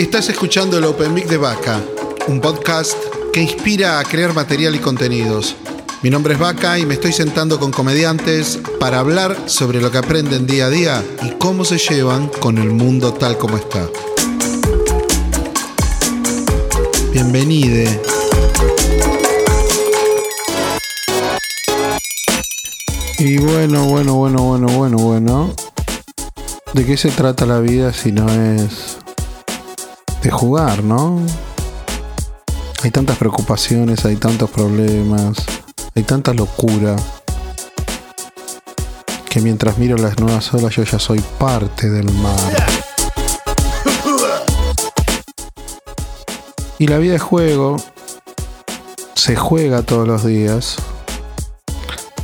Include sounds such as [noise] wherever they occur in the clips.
Estás escuchando el Open Mic de Vaca, un podcast que inspira a crear material y contenidos. Mi nombre es Vaca y me estoy sentando con comediantes para hablar sobre lo que aprenden día a día y cómo se llevan con el mundo tal como está. Bienvenide. Y bueno, bueno, bueno, bueno, bueno, bueno. ¿De qué se trata la vida si no es jugar, no? Hay tantas preocupaciones, hay tantos problemas, hay tanta locura que mientras miro las nuevas olas yo ya soy parte del mar. Y la vida es juego, se juega todos los días.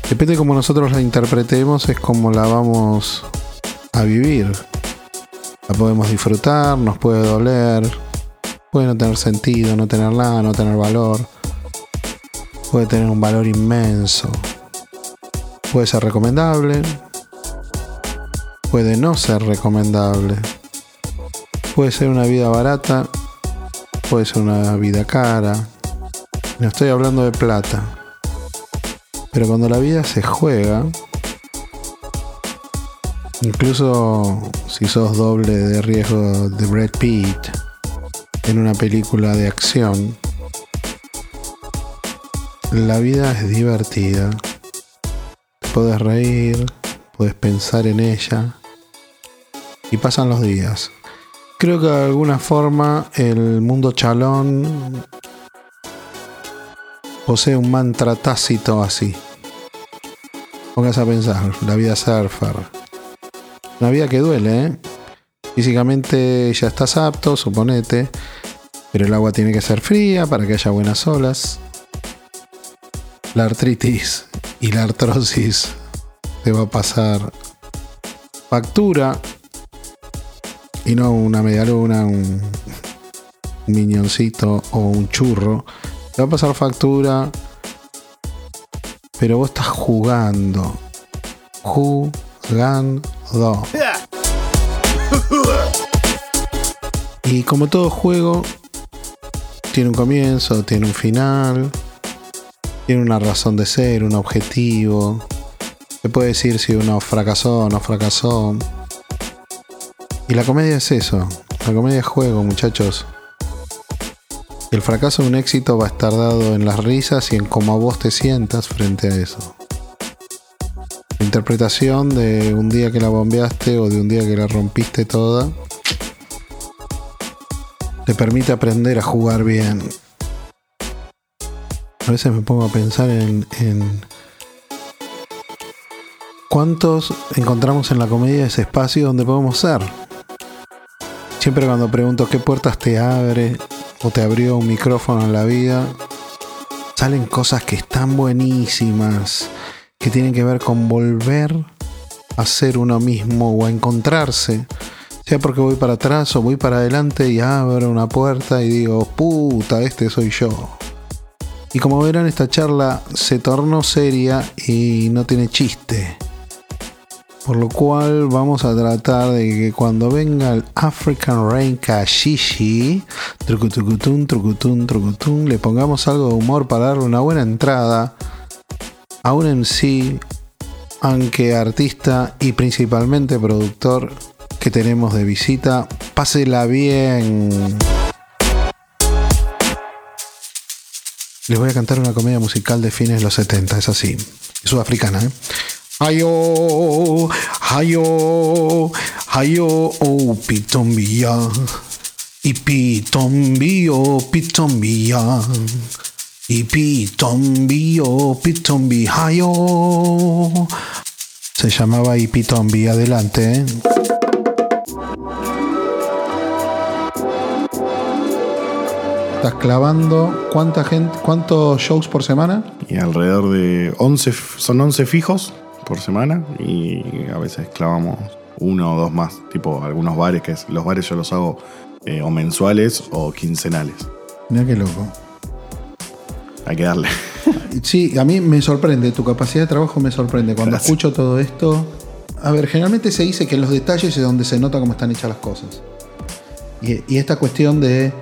Depende de cómo nosotros la interpretemos, es como la vamos a vivir. La podemos disfrutar, nos puede doler, puede no tener sentido, no tener nada, no tener valor. Puede tener un valor inmenso. Puede ser recomendable. Puede no ser recomendable. Puede ser una vida barata. Puede ser una vida cara. No estoy hablando de plata. Pero cuando la vida se juega, incluso si sos doble de riesgo de Brad Pitt en una película de acción, la vida es divertida. Puedes reír, puedes pensar en ella y pasan los días. Creo que de alguna forma el mundo chalón posee un mantra tácito así. Póngase a pensar, la vida surfer. Una vida que duele, ¿eh? Físicamente ya estás apto, suponete, pero el agua tiene que ser fría para que haya buenas olas. La artritis y la artrosis te va a pasar factura y no una media luna, un, miñoncito o un churro. Te va a pasar factura pero vos estás jugando. Jugando. Y como todo juego, tiene un comienzo, tiene un final, tiene una razón de ser, un objetivo. Se puede decir si uno fracasó o no fracasó. Y la comedia es eso. La comedia es juego, muchachos. El fracaso de un éxito va a estar dado en las risas y en cómo vos te sientas frente a eso. Interpretación de un día que la bombeaste o de un día que la rompiste toda te permite aprender a jugar bien. A veces me pongo a pensar en, en cuántos encontramos en la comedia ese espacio donde podemos ser. Siempre cuando pregunto qué puertas te abre o te abrió un micrófono en la vida, salen cosas que están buenísimas, que tienen que ver con volver a ser uno mismo o a encontrarse. Sea porque voy para atrás o voy para adelante y abro una puerta y digo, puta, este soy yo. Y como verán, esta charla se tornó seria y no tiene chiste. Por lo cual vamos a tratar de que cuando venga el African Rain Kashishi, trucutun, trucutun, trucutun, le pongamos algo de humor para darle una buena entrada a un MC, aunque artista y principalmente productor que tenemos de visita. Pásela bien. Les voy a cantar una comedia musical de fines de los 70, es así. Es sudafricana, ¿eh? Ayo, ayo, ayo, oh, pitombia. Y pitombio, pitombia. Y pitombio, pitombi, ayo. Se llamaba Ipitombi, adelante. ¿eh? ¿Estás clavando cuánta gente, cuántos shows por semana? Y alrededor de 11, son 11 fijos por semana y a veces clavamos uno o dos más, tipo algunos bares, que es, los bares yo los hago eh, o mensuales o quincenales. Mira qué loco. Hay que darle. [laughs] Sí, a mí me sorprende, tu capacidad de trabajo me sorprende. Cuando Gracias. escucho todo esto, a ver, generalmente se dice que en los detalles es donde se nota cómo están hechas las cosas. Y, y esta cuestión de,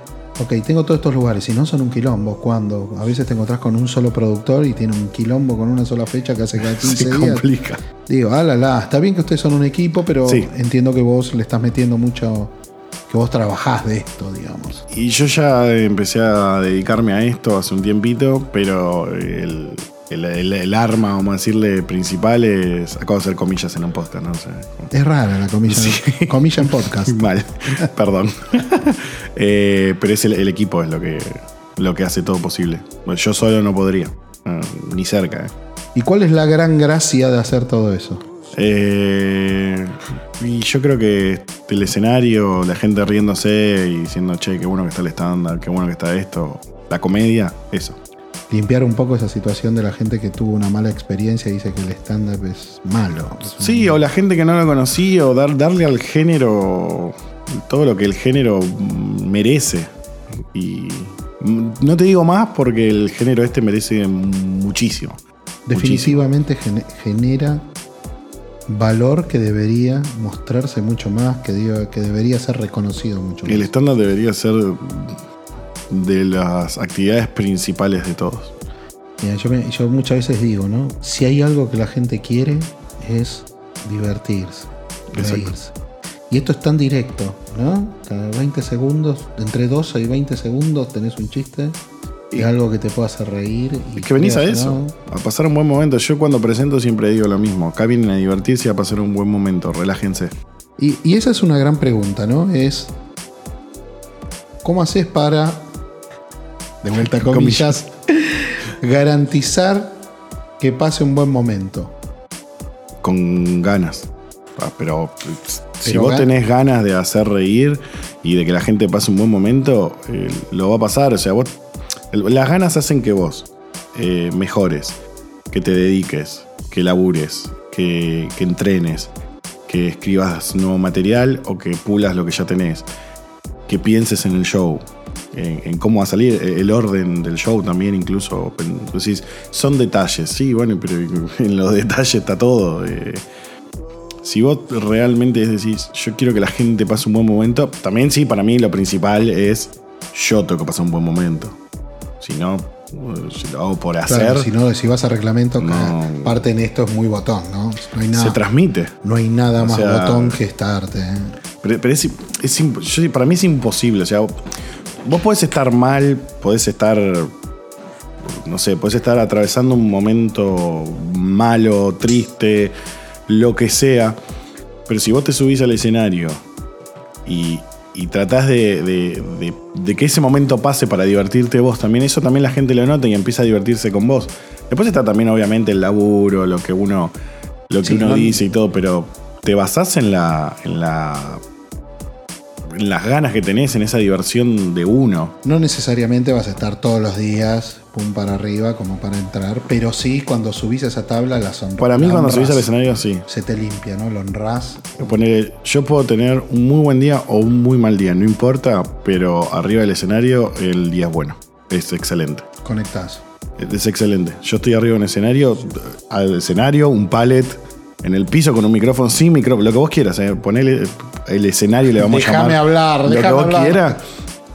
ok, tengo todos estos lugares y no son un quilombo. Cuando a veces te encontrás con un solo productor y tiene un quilombo con una sola fecha que hace cada [laughs] 15 Se días. complica. Digo, ah, la, la, está bien que ustedes son un equipo, pero Sí. entiendo que vos le estás metiendo mucho, que vos trabajás de esto, digamos. Y yo ya empecé a dedicarme a esto hace un tiempito, pero el, el- el- el arma, vamos a decirle, principal es. Acabo de hacer comillas en un podcast, ¿no? O sea, como- Es rara la comilla, Sí. [laughs] comilla en podcast. [laughs] Mal, perdón. [laughs] Eh, pero es el, el equipo es lo que, lo que hace todo posible. Bueno, Yo solo no podría, eh, ni cerca. eh. ¿Y cuál es la gran gracia de hacer todo eso? Eh, y yo creo que el escenario, la gente riéndose y diciendo, che, qué bueno que está el estándar, qué bueno que está esto, la comedia, eso. Limpiar un poco esa situación de la gente que tuvo una mala experiencia y dice que el stand-up es malo. Es un- Sí, o la gente que no lo conocía, o dar, darle al género todo lo que el género merece. Y no te digo más porque el género este merece muchísimo. definitivamente gene- genera valor que debería mostrarse mucho más, que, diga- que debería ser reconocido mucho más. El estándar debería ser de las actividades principales de todos. Mira, yo, me- yo muchas veces digo, ¿no? Si hay algo que la gente quiere es divertirse, reírse. Y esto es tan directo, ¿no? Cada 20 segundos, entre 12 y 20 segundos tenés un chiste y, algo que te pueda hacer reír. Y Es que venís a eso, a pasar un buen momento. Yo cuando presento siempre digo lo mismo. Acá vienen a divertirse y a pasar un buen momento. Relájense. Y, y esa es una gran pregunta, ¿no? Es, ¿cómo haces para, de vuelta comillas, [laughs] garantizar que pase un buen momento? Con ganas. Ah, Pero si Pero vos tenés ganas de hacer reír y de que la gente pase un buen momento, eh, lo va a pasar. O sea, vos, las ganas hacen que vos eh, mejores, que te dediques, que labures, que, entrenes, que escribas nuevo material o que pulas lo que ya tenés, que pienses en el show. En, cómo va a salir, eh, el orden del show también, incluso. Decís, son detalles, sí, bueno, pero [laughs] en los detalles está todo. eh, si vos realmente decís, yo quiero que la gente pase un buen momento, también sí, para mí lo principal es yo tengo que pasar un buen momento. Si no, eh, si lo hago por hacer, Claro, si no, si vas a reglamento, No. parte en esto es muy botón, ¿no? No hay se nada, transmite. no hay nada O más sea- botón que esta arte. ¿eh? Pero, pero es, es yo- para mí es imposible. O sea, vos podés estar mal, podés estar, no sé, podés estar atravesando un momento malo, triste, lo que sea. Pero si vos te subís al escenario y, y tratás de, de- de- de que ese momento pase para divertirte vos, también eso también la gente lo nota y empieza a divertirse con vos. Después está también obviamente el laburo, lo que uno, lo que Sí, uno no- dice y todo, pero te basás en la, en la en las ganas que tenés, en esa diversión de uno. No necesariamente vas a estar todos los días, pum para arriba, como para entrar, pero sí cuando subís a esa tabla la sonrisa. Para mí cuando subís al escenario, sí. Se te limpia, ¿no? Lo honrás. Yo puedo tener un muy buen día o un muy mal día, no importa, pero arriba del escenario el día es bueno. Es excelente. Conectás. Es excelente. Yo estoy arriba en un escenario, al escenario, un pallet, en el piso con un micrófono, sin micrófono, lo que vos quieras. Eh. Ponele el escenario, le vamos Déjame a llamar. hablar, Lo que déjame vos hablar. quieras.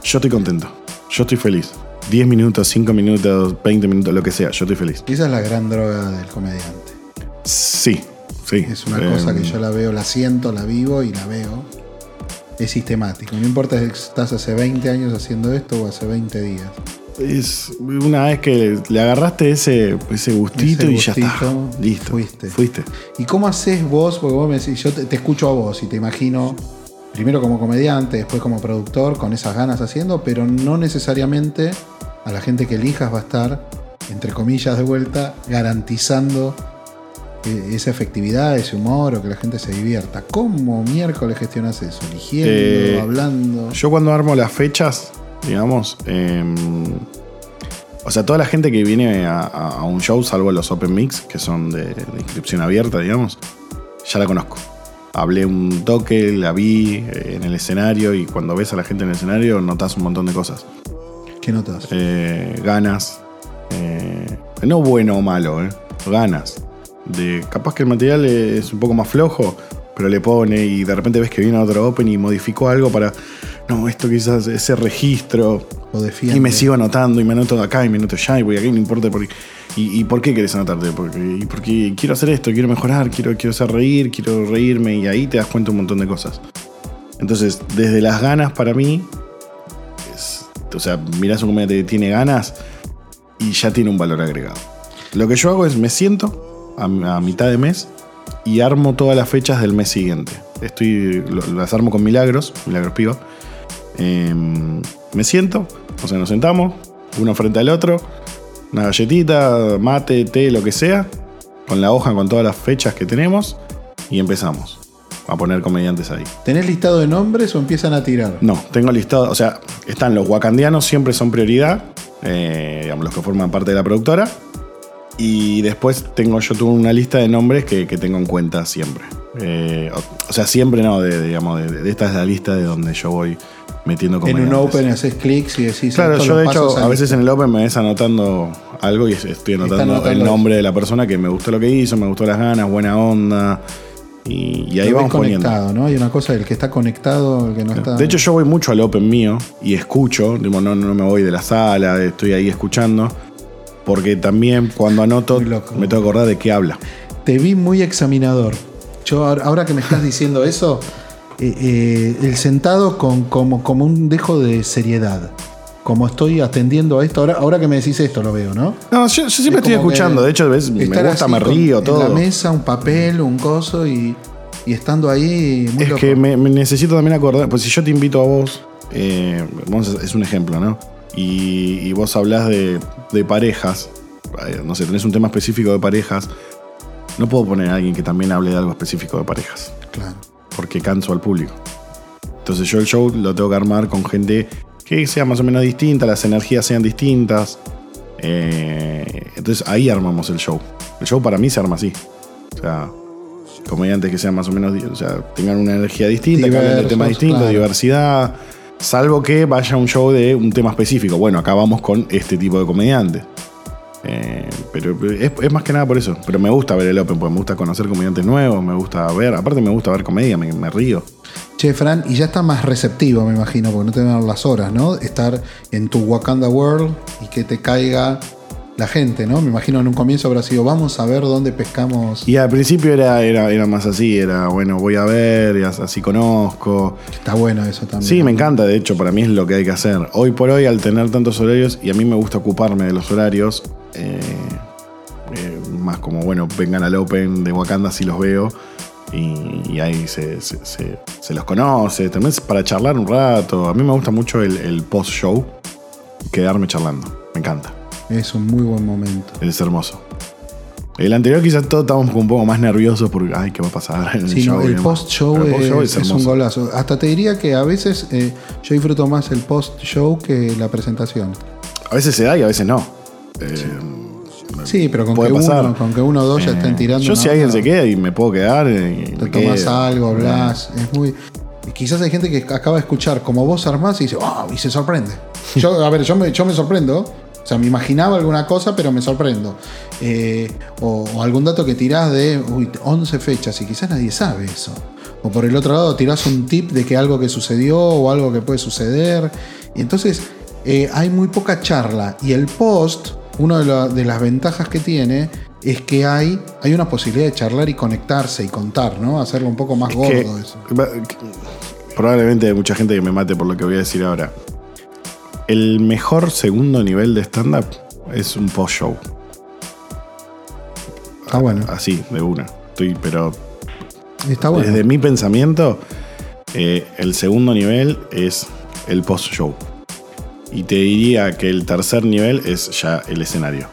Yo estoy contento. Yo estoy feliz. 10 minutos, 5 minutos, 20 minutos, lo que sea. Yo estoy feliz. Esa es la gran droga del comediante. Sí, sí. Es una Eh, cosa que yo la veo, la siento, la vivo y la veo. Es sistemático. No importa si estás hace 20 años haciendo esto o hace 20 días. Es una vez que le agarraste ese, ese gustito Ese y ya está. Listo. fuiste. Fuiste. ¿Y cómo haces vos? Porque vos me decís, yo te, te escucho a vos y te imagino, primero como comediante, después como productor, con esas ganas haciendo, pero no necesariamente a la gente que elijas va a estar, entre comillas de vuelta, garantizando eh, esa efectividad, ese humor o que la gente se divierta. ¿Cómo miércoles gestionas eso? ¿Eligiendo, Eh, hablando? Yo cuando armo las fechas, digamos, eh, o sea, toda la gente que viene a, un show, salvo los Open Mix, que son de, de inscripción abierta, digamos, ya la conozco. Hablé un toque, la vi eh, en el escenario y cuando ves a la gente en el escenario notas un montón de cosas. ¿Qué notas? Eh, ganas, eh, no bueno o malo, eh, ganas. De, capaz que el material es un poco más flojo, pero le pone y de repente ves que viene otro Open y modificó algo para, no, esto quizás, ese registro. Lo defiende. Y me sigo anotando y me anoto acá y me anoto allá y voy aquí, no importa por qué. ¿Y, y por qué querés anotarte? Porque, y porque quiero hacer esto, quiero mejorar, quiero, quiero hacer reír, quiero reírme y ahí te das cuenta un montón de cosas. Entonces, desde las ganas para mí, es- o sea, mirás un comediante que tiene ganas y ya tiene un valor agregado. Lo que yo hago es me siento a, a mitad de mes y armo todas las fechas del mes siguiente. Estoy, lo- las armo con Milagros, Milagros Piva. Em, me siento, o sea, nos sentamos, uno frente al otro, una galletita, mate, té, lo que sea, con la hoja con todas las fechas que tenemos y empezamos a poner comediantes ahí. ¿Tenés listado de nombres o empiezan a tirar? No, tengo listado, o sea, están los wakandianos, siempre son prioridad, eh, digamos, los que forman parte de la productora. Y después tengo, yo tuve una lista de nombres que, que tengo en cuenta siempre. Eh, o, o sea, siempre no, de, digamos, de, de esta es la lista de donde yo voy metiendo En un open haces clics y decís. Claro, yo de hecho a veces lista. en el Open me ves anotando algo y estoy anotando, anotando el nombre de la persona que me gustó lo que hizo, me gustó las ganas, buena onda. Y, y ahí vamos poniendo. conectado, ¿no? Hay una cosa del que está conectado, el que no está. De hecho, yo voy mucho al Open mío y escucho, digo, no, no me voy de la sala, estoy ahí escuchando, porque también cuando anoto me tengo que acordar de qué habla. te vi muy examinador. Yo ahora, que me estás diciendo eso, eh, eh, el sentado con, como, como un dejo de seriedad. Como estoy atendiendo a esto, ahora, ahora que me decís esto lo veo, ¿no? No, yo, yo siempre Es estoy escuchando, de hecho, ves, me gusta, así me con- río, En todo. la mesa, un papel, un coso y, y estando ahí. Muy Es loco. que me, me necesito también acordar, pues si yo te invito a vos, eh, vamos a- es un ejemplo, ¿no? Y, y vos hablás de, de parejas, eh, no sé, tenés un tema específico de parejas, no puedo poner a alguien que también hable de algo específico de parejas, Claro. porque canso al público. Entonces yo el show lo tengo que armar con gente que sea más o menos distinta, las energías sean distintas. eh, entonces ahí armamos el show. El show para mí se arma así. O sea, comediantes que sean más o menos, o sea, tengan una energía distinta, que hablen de temas Diversos, distintos, claro. diversidad. Salvo que vaya a un show de un tema específico. Bueno, acá vamos con este tipo de comediantes. Eh, pero es, más que nada por eso. Pero me gusta ver el Open, porque me gusta conocer comediantes nuevos, me gusta ver, aparte me gusta ver comedia, me, me río. Che, Fran, y ya está más receptivo, me imagino, porque no te dan las horas, ¿no? Estar en tu Wakanda World y que te caiga la gente, ¿no? Me imagino en un comienzo habrá sido, vamos a ver dónde pescamos. Y al principio era, era, era más así, era bueno, voy a ver, y as- así conozco. Está bueno eso también. Sí, me encanta, de hecho, para mí es lo que hay que hacer. Hoy por hoy, al tener tantos horarios, y a mí me gusta ocuparme de los horarios, eh, eh, más como, bueno, vengan al Open de Wakanda si los veo, y, y ahí se, se- se- se los conoce, también es para charlar un rato. A mí me gusta mucho el, el post-show, quedarme charlando, me encanta, Es un muy buen momento. es hermoso. El anterior quizás todos estábamos un poco más nerviosos porque, ay, ¿qué va a pasar en el Sí, no, show? y el post-show es, es un hermoso. golazo. Hasta te diría que a veces eh, yo disfruto más el post-show que la presentación. A veces se da y a veces no. Eh, Sí, pero con que, pasar. uno, con que uno o dos ya Eh, estén tirando. Yo si alguien onda, se queda y me puedo quedar. eh, Te me tomas quedo. algo, hablas. Es muy. Quizás hay gente que acaba de escuchar como vos armás y dice, wow, y se sorprende. [laughs] Yo, a ver, yo me, yo me sorprendo. O sea, me imaginaba alguna cosa, pero me sorprendo. Eh, o, o algún dato que tirás de uy, 11 fechas y quizás nadie sabe eso. O por el otro lado tirás un tip de que algo que sucedió o algo que puede suceder. Y entonces eh, hay muy poca charla. Y el post, una de, la- de las ventajas que tiene es que hay, hay una posibilidad de charlar y conectarse y contar, ¿no? Hacerlo un poco más gordo eso. probablemente hay mucha gente que me mate por lo que voy a decir ahora. El mejor segundo nivel de stand-up es un post-show. Está bueno. Así, de una. Estoy, pero Está bueno. desde mi pensamiento, eh, el segundo nivel es el post-show. Y te diría que el tercer nivel es ya el escenario.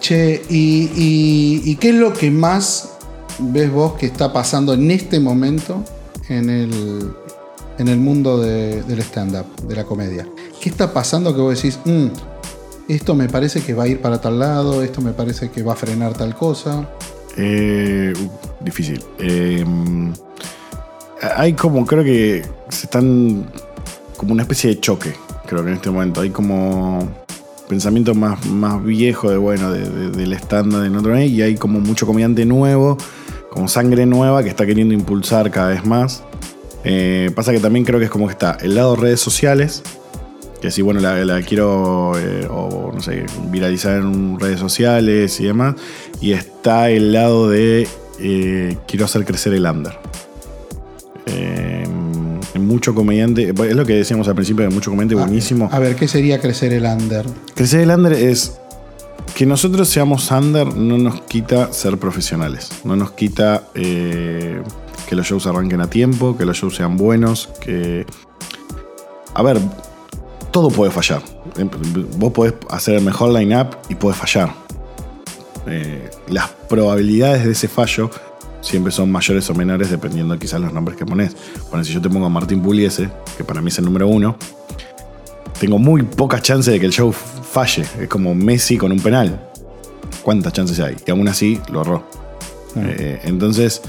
Che, y, y- y qué es lo que más ves vos que está pasando en este momento en el, en el mundo de- del stand-up, de la comedia? ¿Qué está pasando que vos decís, "Mm, esto me parece que va a ir para tal lado, esto me parece que va a frenar tal cosa? Eh, uh, difícil. Eh, hay como, creo que se están como una especie de choque, creo que en este momento. Hay como pensamiento más, más viejo de, bueno, de- de- del estándar en otro nivel y hay como mucho comediante nuevo como sangre nueva que está queriendo impulsar cada vez más. Eh, pasa que también creo que es como que está el lado redes sociales, que si bueno, la, la quiero eh, o no sé, viralizar en redes sociales y demás. Y está el lado de eh, quiero hacer crecer el under. Eh, mucho comediante, es lo que decíamos al principio, de mucho comediante Ah, buenísimo. A ver, ¿qué sería crecer el under? Crecer el under es que nosotros seamos under no nos quita ser profesionales. No nos quita que los shows arranquen a tiempo, que los shows sean buenos, que... A ver, todo puede fallar. Vos podés hacer el mejor line-up y puede fallar. Eh, las probabilidades de ese fallo siempre son mayores o menores dependiendo quizás los nombres que pones. Bueno, si yo te pongo a Martín Puliese, que para mí es el número uno, tengo muy pocas chances de que el show falle. Es como Messi con un penal. ¿Cuántas chances hay? Y aún así lo erró. Eh, entonces,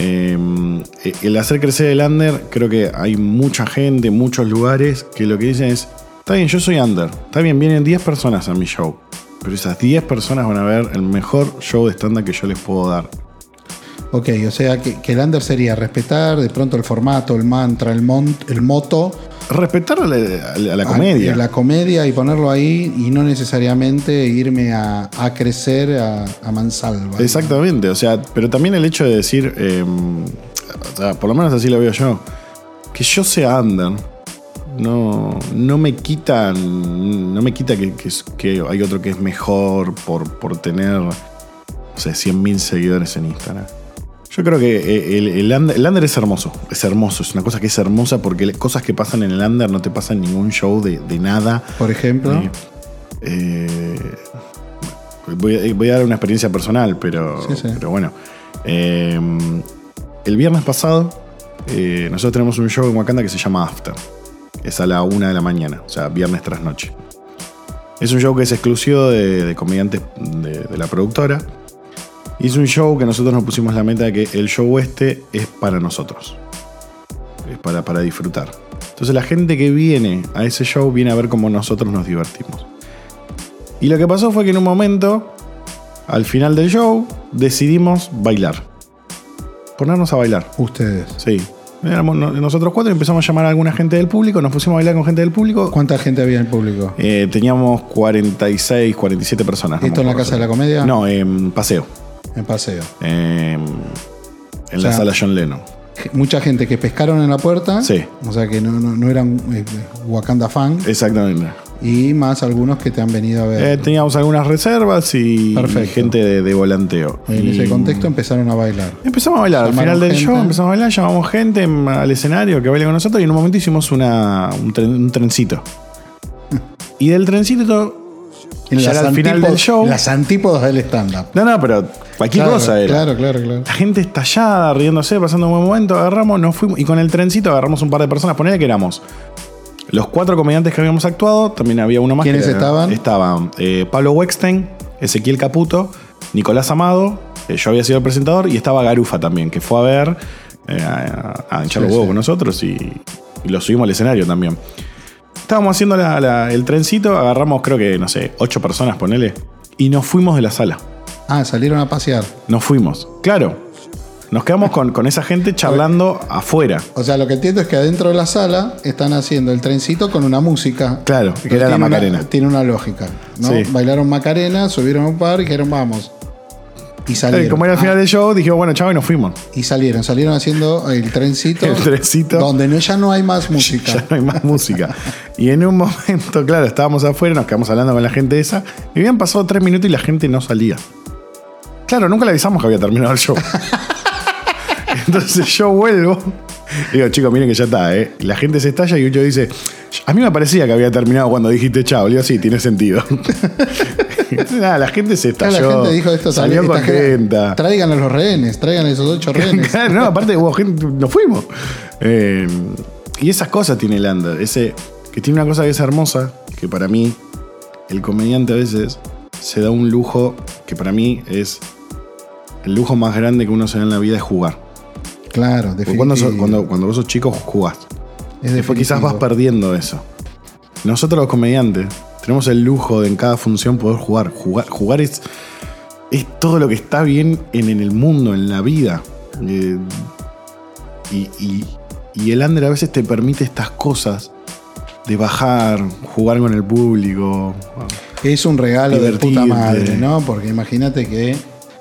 eh, el hacer crecer el under, creo que hay mucha gente, muchos lugares que lo que dicen es, está bien, yo soy under, está bien, vienen 10 personas a mi show, pero esas 10 personas van a ver el mejor show de stand que yo les puedo dar. Ok, o sea que, que el under sería respetar de pronto el formato, el mantra, el, mon- el moto. Respetar a la, a la- a la a- comedia. La comedia y ponerlo ahí y no necesariamente irme a, a crecer a, a mansalva. Exactamente, o sea, pero también el hecho de decir, eh, o sea, por lo menos así lo veo yo, que yo sea under, no, no me quita, no me quita que, que hay otro que es mejor por, por tener, no sé, 100.000 seguidores en Instagram. Yo creo que eh, el, el under, el under es hermoso, es hermoso, es una cosa que es hermosa porque cosas que pasan en el under no te pasan en ningún show de, de nada. Por ejemplo, Eh, eh, voy, a- voy a dar una experiencia personal, pero, Sí, sí. pero bueno. Eh, el viernes pasado, nosotros tenemos un show en Wakanda que se llama After. Es a la una de la mañana, o sea, viernes tras noche. Es un show que es exclusivo de, de comediantes de, de la productora. Es un show que nosotros nos pusimos la meta de que el show este es para nosotros. Es para, para disfrutar. Entonces la gente que viene a ese show viene a ver cómo nosotros nos divertimos. Y lo que pasó fue que en un momento, al final del show, decidimos bailar. Ponernos a bailar. ustedes. Sí. Éramos no- nosotros cuatro y empezamos a llamar a alguna gente del público, nos pusimos a bailar con gente del público. ¿Cuánta gente había en el público? Eh, teníamos 46, 47 personas. ¿Esto en la. Casa de la Comedia? No, en Paseo. En paseo. Eh, en O la sala John Lennon. Mucha gente que pescaron en la puerta. Sí. O sea que no, no- no eran eh, Wakanda fan. Exactamente. Y más algunos que te han venido a ver. Eh, teníamos algunas reservas y Perfecto. gente de, de volanteo. en Y ese contexto empezaron a bailar. Empezamos a bailar. Al final del gente. show empezamos a bailar, llamamos gente al escenario que baile con nosotros y en un momento hicimos una, un, tren- un trencito. [laughs] Y del trencito, ya era al final del show. Las antípodas del stand-up. No, no, pero cualquier Claro, cosa era. Claro, claro, claro. La gente estallada, riéndose, pasando un buen momento, agarramos, nos fuimos y con el trencito agarramos un par de personas. Ponele que éramos los cuatro comediantes que habíamos actuado, también había uno más. ¿Quiénes que estaban? Estaban eh, Pablo Wexstein, Ezequiel Caputo, Nicolás Amado, eh, yo había sido el presentador, y estaba Garufa también, que fue a ver, eh, a, a hinchar los huevos sí. con nosotros y, y lo subimos al escenario también. Estábamos haciendo la- la- el trencito, agarramos creo que, no sé, ocho personas, ponele, y nos fuimos de la sala. Ah, salieron a pasear. Nos fuimos. Claro. Nos quedamos con, con esa gente charlando afuera. O sea, lo que entiendo es que adentro de la sala están haciendo el trencito con una música. Claro, que era la una- Macarena. tiene una lógica. ¿no? Sí. Bailaron Macarena, subieron a un par y dijeron vamos. Y salieron. Como era el final del show, dijimos, bueno, chavo, y nos fuimos. Y salieron, salieron haciendo el trencito. [laughs] El trencito. Donde no, ya no hay más [laughs] música. Ya no hay más música. Y en un momento, [laughs] claro, estábamos afuera, nos quedamos hablando con la gente esa. Y habían pasado tres minutos y la gente no salía. Claro, nunca le avisamos que había terminado el show. Entonces yo vuelvo. Digo, chicos, miren que ya está, ¿eh? La gente se estalla y yo dice, a mí me parecía que había terminado cuando dijiste chao. Le digo, sí, tiene sentido. [laughs] Nada, la gente se Claro, estalló. la gente dijo esto salió esta contenta. Traigan a los rehenes, traigan a esos ocho rehenes. Claro, [laughs] no, aparte hubo gente, nos fuimos. Eh, y esas cosas tiene under. Ese, que tiene una cosa que es hermosa, que para mí, el comediante a veces se da un lujo que para mí es el lujo más grande que uno se da en la vida es jugar. Claro, Porque cuando, sos- cuando, cuando vos sos chico jugás. Es Después quizás vas perdiendo eso. Nosotros los comediantes tenemos el lujo de en cada función poder jugar. Jugar, jugar es, es todo lo que está bien en, en el mundo, en la vida. Eh, y, y- y el under a veces te permite estas cosas de bajar, jugar con el público. Es un regalo de puta madre, ¿no? Porque imagínate que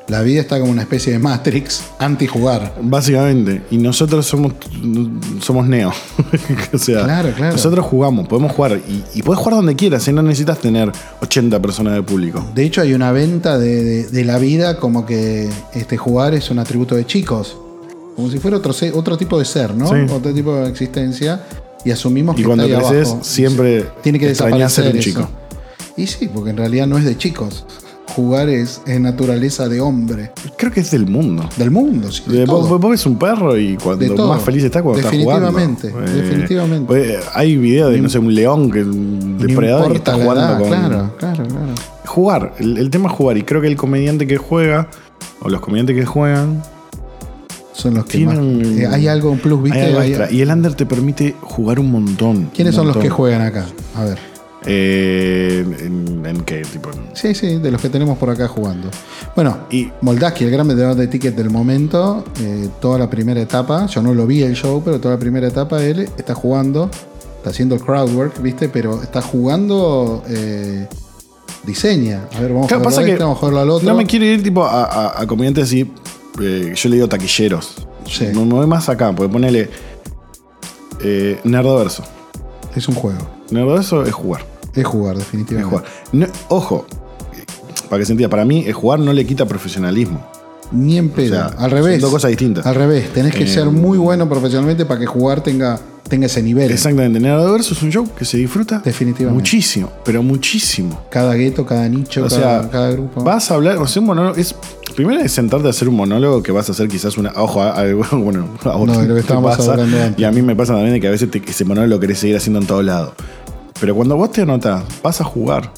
la vida está como una especie de Matrix anti-jugar. Básicamente, y nosotros somos, somos neo. [laughs] o sea, Claro, claro. nosotros jugamos, podemos jugar. Y, y puedes jugar donde quieras, ¿eh? no necesitas tener 80 personas de público. De hecho, hay una venta de, de- de la vida como que este jugar es un atributo de chicos. Como si fuera otro, otro tipo de ser, ¿no? Sí. Otro tipo de existencia. Y asumimos Y que cuando está ahí creces, siempre tiene que desaparecer ser un eso. chico. Y sí, porque en realidad no es de chicos. Jugar es, es naturaleza de hombre. Creo que es del mundo. Del mundo, sí, de vos, vos ves un perro y cuando más feliz está cuando está jugando. Definitivamente, definitivamente. pues, hay videos de, no sé, un león que un depredador está jugando edad, con. Claro, claro, claro. Jugar. El, el tema es jugar. Y creo que el comediante que juega, o los comediantes que juegan, Son los que Tienen- más. eh, hay algo, un plus, ¿viste? hay algo extra. Y el under te permite jugar un montón. ¿Quiénes un son los que juegan acá? A ver. Eh, en, ¿En qué? Tipo, Sí, sí, de los que tenemos por acá jugando. Bueno, Y- Moldaski, el gran vendedor de tickets del momento, eh, toda la primera etapa, yo no lo vi el show, pero toda la primera etapa él está jugando, está haciendo el crowdwork, ¿viste? Pero está jugando, eh, diseña. A ver, vamos Claro, a a que este, vamos a verlo al otro. No me quiero ir tipo a, a- a comediantes así. eh, yo le digo taquilleros. Sí. Me me voy más acá, porque ponele. Eh, Nerdoverso. Es un juego. Nerdoverso es jugar. Es jugar, Es definitivamente. jugar. No- ojo, para que se entienda, para mí el jugar no le quita profesionalismo. Ni en pedo. sea, al revés. son dos cosas distintas. Al revés. Tenés que Eh, ser muy bueno profesionalmente para que jugar tenga, tenga ese nivel. Exactamente. Nerdoverso es un show que se disfruta Definitivamente. muchísimo, pero muchísimo. Cada gueto, cada nicho, O cada, sea, cada grupo. vas a hablar, o sea, un monólogo. Es, primero es sentarte a hacer un monólogo que vas a hacer quizás una. Ojo, a, a- [laughs] bueno, a vos No, de lo que te estábamos pasa, hablando antes. Y a mí me pasa también de que a veces te- ese monólogo lo querés seguir haciendo en todo lado. Pero cuando vos te anotás, vas a jugar.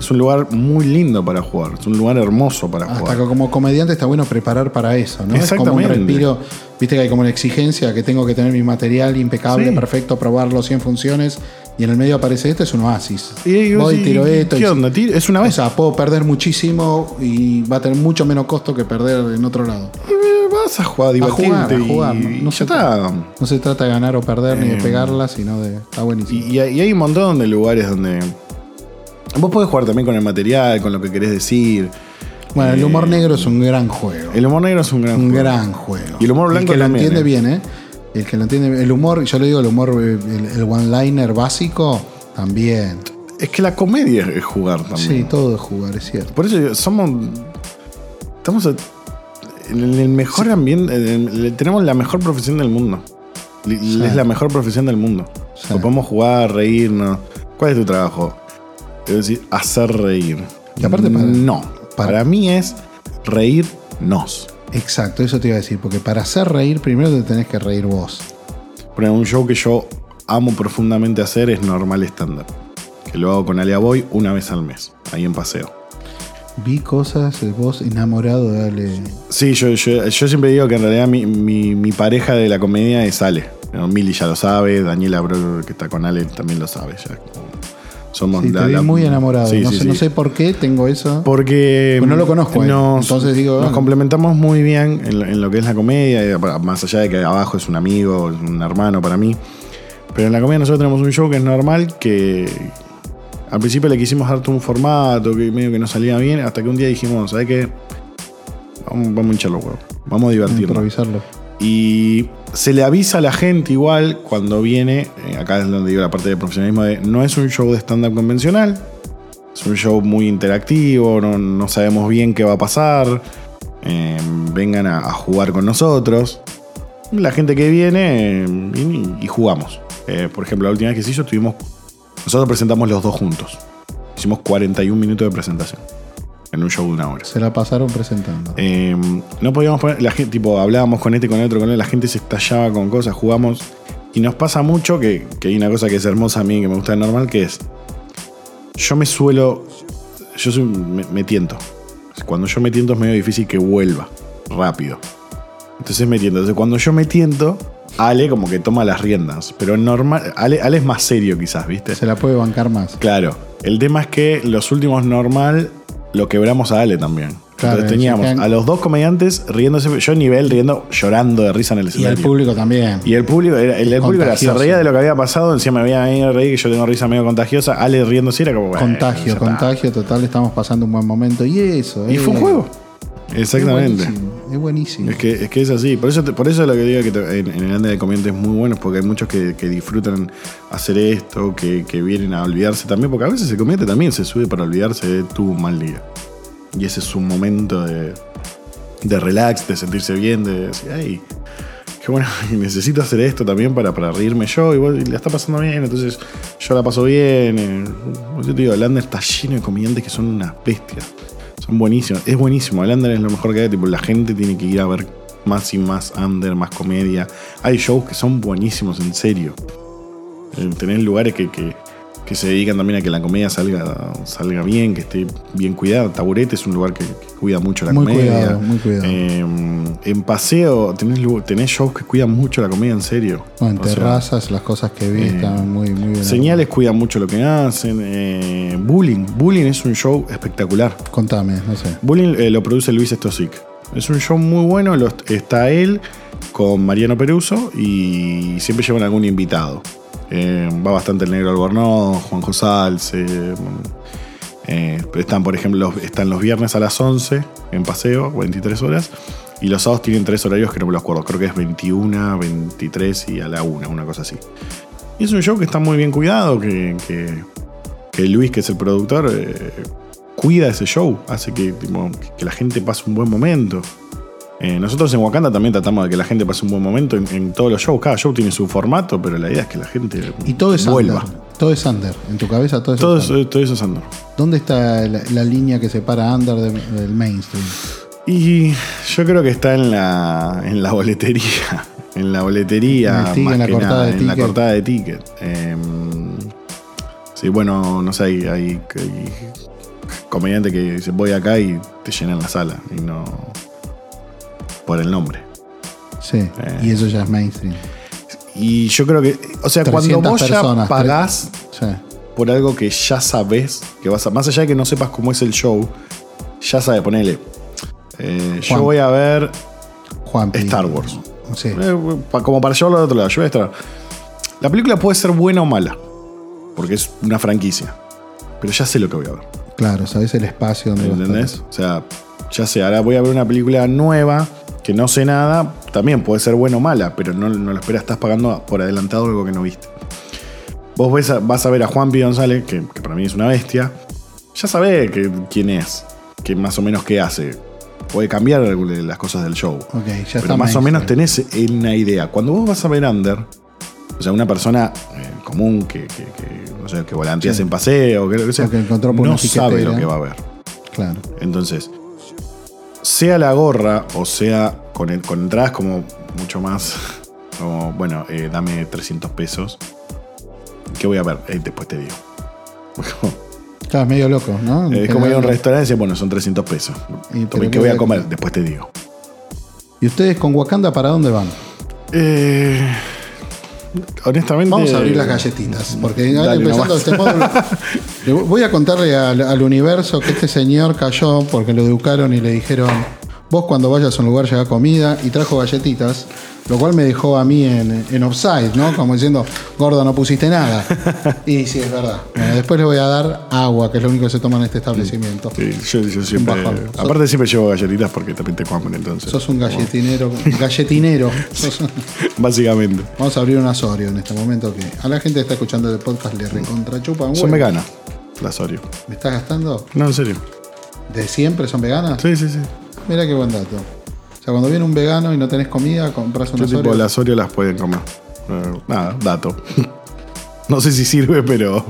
Es un lugar muy lindo para jugar. Es un lugar hermoso para Hasta jugar. que como comediante está bueno preparar para eso, ¿no? Es como un respiro. Viste que hay como una exigencia que tengo que tener mi material impecable, Sí. perfecto, probarlo 100 funciones. Y en el medio aparece esto, es un oasis. Y Voy, tiro esto. ¿Qué y- onda? Tiro- Es una O vez. sea, puedo perder muchísimo y va a tener mucho menos costo que perder en otro lado. Eh, vas a jugar, divertirte. jugar, a jugar, y, no- no y se está. No se trata de ganar o perder ni de Eh, pegarla, sino de. Está buenísimo. Y, y y hay un montón de lugares donde. Vos podés jugar también con el material, con lo que querés decir. bueno, el humor eh, negro es un gran juego. El humor negro es un gran un juego. gran juego. Y el humor blanco que lo entiende eh. bien, ¿eh? El que lo entiende El humor, yo le digo el humor, eh, el, el one-liner básico, también. Es que la comedia es jugar también. Sí, todo es jugar, es cierto. Por eso somos. Estamos en el mejor ambiente. en el- tenemos la mejor profesión del mundo. Sí. Es la mejor profesión del mundo. Sí. Podemos jugar, reírnos. ¿Cuál es tu trabajo? Es decir, hacer reír. Y aparte para- no. para- Para, mí es reírnos. Exacto, eso te iba a decir, porque para hacer reír, primero te tenés que reír vos. Ejemplo, un show que yo amo profundamente hacer es normal estándar. Que lo hago con Alea Boy una vez al mes, ahí en paseo. Vi cosas de vos enamorado de Ale. Sí, yo, yo, yo siempre digo que en realidad mi, mi- mi pareja de la comedia es Ale. Mili ya lo sabe, Daniela, bro, que está con Ale, también lo sabe. Ya. Somos Sí, la- te la- muy enamorado. Sí, no, sí, sé, no sí. sé por qué tengo eso. Porque Pues no lo conozco a él. nos, Entonces digo, nos ah. complementamos muy bien en lo, en lo que es la comedia, y más allá de que abajo es un amigo, un hermano para mí. Pero en la comedia nosotros tenemos un show que es normal, que al principio le quisimos darte un formato que medio que no salía bien, hasta que un día dijimos, ¿sabes qué? Vamos, vamos a hinchar los huevos, vamos a divertirnos. improvisarlo. Y se le avisa a la gente igual cuando viene, eh, acá es donde digo la parte de profesionalismo, de no es un show de stand-up convencional, es un show muy interactivo, no, sabemos bien qué va a pasar, eh, vengan a, jugar con nosotros. La gente que viene eh, y, jugamos. Por ejemplo, la última vez que hizo, tuvimos, nosotros presentamos los dos juntos. Hicimos 41 minutos de presentación en un show de una hora. Se la pasaron presentando. Eh, no podíamos poner, la gente, tipo, hablábamos con este, con el otro, con él, la gente se estallaba con cosas, jugamos. Y nos pasa mucho que, que hay una cosa que es hermosa a mí, que me gusta de normal, que es. Yo me suelo. Yo soy, me, me tiento. Cuando yo me tiento es medio difícil que vuelva rápido. Entonces me tiento. Entonces cuando yo me tiento, Ale como que toma las riendas. Pero normal. Ale, Ale es más serio quizás, ¿viste? Se la puede bancar más. Claro. El tema es que los últimos normal lo quebramos a Ale también. Claro, Entonces teníamos a los dos comediantes riéndose, yo nivel riendo, llorando de risa en el Y escenario. el público también. Y el público, era, el, el público era, se reía de lo que había pasado, encima me veía a mí reír, que yo tengo risa medio contagiosa, Ale riéndose era como bueno, contagio, contagio total, estamos pasando un buen momento. Y eso, Y eh, fue un juego. Exactamente. Es buenísimo. Es que, es que es así. Por eso, por eso es lo que digo que en, el ande de comediantes muy buenos, porque hay muchos que, que disfrutan hacer esto, que, que vienen a olvidarse también, porque a veces el comediante también se sube para olvidarse de un mal día. Y ese es un momento de, de relax, de sentirse bien, de decir, ay, qué bueno, [laughs] necesito hacer esto también para, para reírme yo, y, vos- la está pasando bien, entonces yo la paso bien. eh. Yo te digo, el under está lleno de comediantes que son unas bestias. Son buenísimos. Es buenísimo. El under es lo mejor que hay. Tipo, la gente tiene que ir a ver más y más under, más comedia. Hay shows que son buenísimos, en serio. Eh, Tenés lugares que, que, que se dedican también a que la comedia salga, salga bien, que esté bien cuidada. Taburete es un lugar que, que cuida mucho la Muy comedia. cuidado, muy cuidado. Eh, en paseo tenés, tenés shows que cuidan mucho la comedia en serio. Bueno, en O sea, terrazas, las cosas que vi eh, están muy, muy bien. Señales cuidan mucho lo que hacen. eh, bullying. Bullying es un show espectacular. Contame, no sé. Bullying eh, lo produce Luis Stosic. Es un show muy bueno. está él con Mariano Peruso y siempre llevan algún invitado. Eh, va bastante el negro Albornoz, Juanjo Salce. eh, están, por ejemplo, los- están los viernes a las 11 en paseo, 23 horas. Y los sábados tienen tres horarios que no me los acuerdo. Creo que es 21, 23 y a la 1, una cosa así. Y es un show que está muy bien cuidado, que, que, Luis, que es el productor, eh, cuida ese show, hace que, que la gente pase un buen momento. Eh, nosotros en Wakanda también tratamos de que la gente pase un buen momento en, en todos los shows. Cada show tiene su formato, pero la idea es que la gente Y todo es vuelva. under. Todo es under. En tu cabeza todo es Todo under. todo eso es under. ¿Dónde está la, la línea que separa under de- del mainstream? Y yo creo que está en la, en la boletería. [laughs] En la boletería, En el ticket, más en la cortada nada, de en la ticket. cortada de ticket. Eh, sí, bueno, no sé, hay, hay, hay comediante que dice voy acá y te llenan la sala. Y no. Por el nombre. Sí, Eh. y eso ya es mainstream. Y yo creo que. O sea, cuando 300 vos personas, ya pagás Sí. por algo que ya sabes que vas a. Más allá de que no sepas cómo es el show, ya sabes, ponele. eh, yo voy a ver Juan Star Wars. Sí. Eh, como para llevarlo al otro lado. Yo voy a estar. La película puede ser buena o mala. Porque es una franquicia. Pero ya sé lo que voy a ver. Claro, sabes el espacio donde va a estar ¿Entendés? eso. O sea, ya sé, ahora voy a ver una película nueva que no sé nada. También puede ser buena o mala, pero no, no lo esperas. Estás pagando por adelantado algo que no viste. Vos ves a- vas a ver a Juan P. González, que, que para mí es una bestia. Ya sabés que, quién es. Que más o menos qué hace. Puede cambiar las cosas del show. Ya Pero más o menos tenés una idea. Cuando vos vas a ver Under, o sea, una persona eh, común que, que, que, no sé, que volanteas Sí. en paseo, que lo que sea, O que encontró por no sabe lo que va a ver. Claro. Entonces, sea la gorra o sea con, el- con entradas como mucho más, como, bueno, eh, dame 300 pesos, ¿qué voy a ver? Eh, después te digo. [laughs] Claro, medio loco, ¿no? es como ir a un restaurante y decir, bueno, son 300 pesos. Y, ¿Qué voy a comer? Después te digo. ¿Y ustedes con Wakanda para dónde van? Eh, honestamente... Vamos a abrir las galletitas, porque Dale empezando nomás. este módulo, [laughs] voy a contarle al, al universo que este señor cayó porque lo educaron y le dijeron, vos cuando vayas a un lugar lleva comida y trajo galletitas, lo cual me dejó a mí en, en offside, ¿no? Como diciendo, gordo, no pusiste nada. [laughs] Y sí, es verdad. Bueno, después le voy a dar agua, que es lo único que se toma en este establecimiento. Sí, yo, yo siempre. Aparte, siempre llevo galletitas porque también te comen, entonces. Sos un galletinero, galletinero. [laughs] Sos un- Básicamente. Vamos a abrir un asorio en este momento que a la gente que está escuchando el podcast le recontrachupa un Son veganas, las Oreo. ¿Me estás gastando? No, en serio. ¿De siempre son veganas? Sí, sí, sí. Mira qué buen dato. O sea, cuando viene un vegano y no tenés comida, compras Yo una tipo Oreo. las Oreo las pueden comer. Eh, nada, dato. [laughs] no sé si sirve, pero.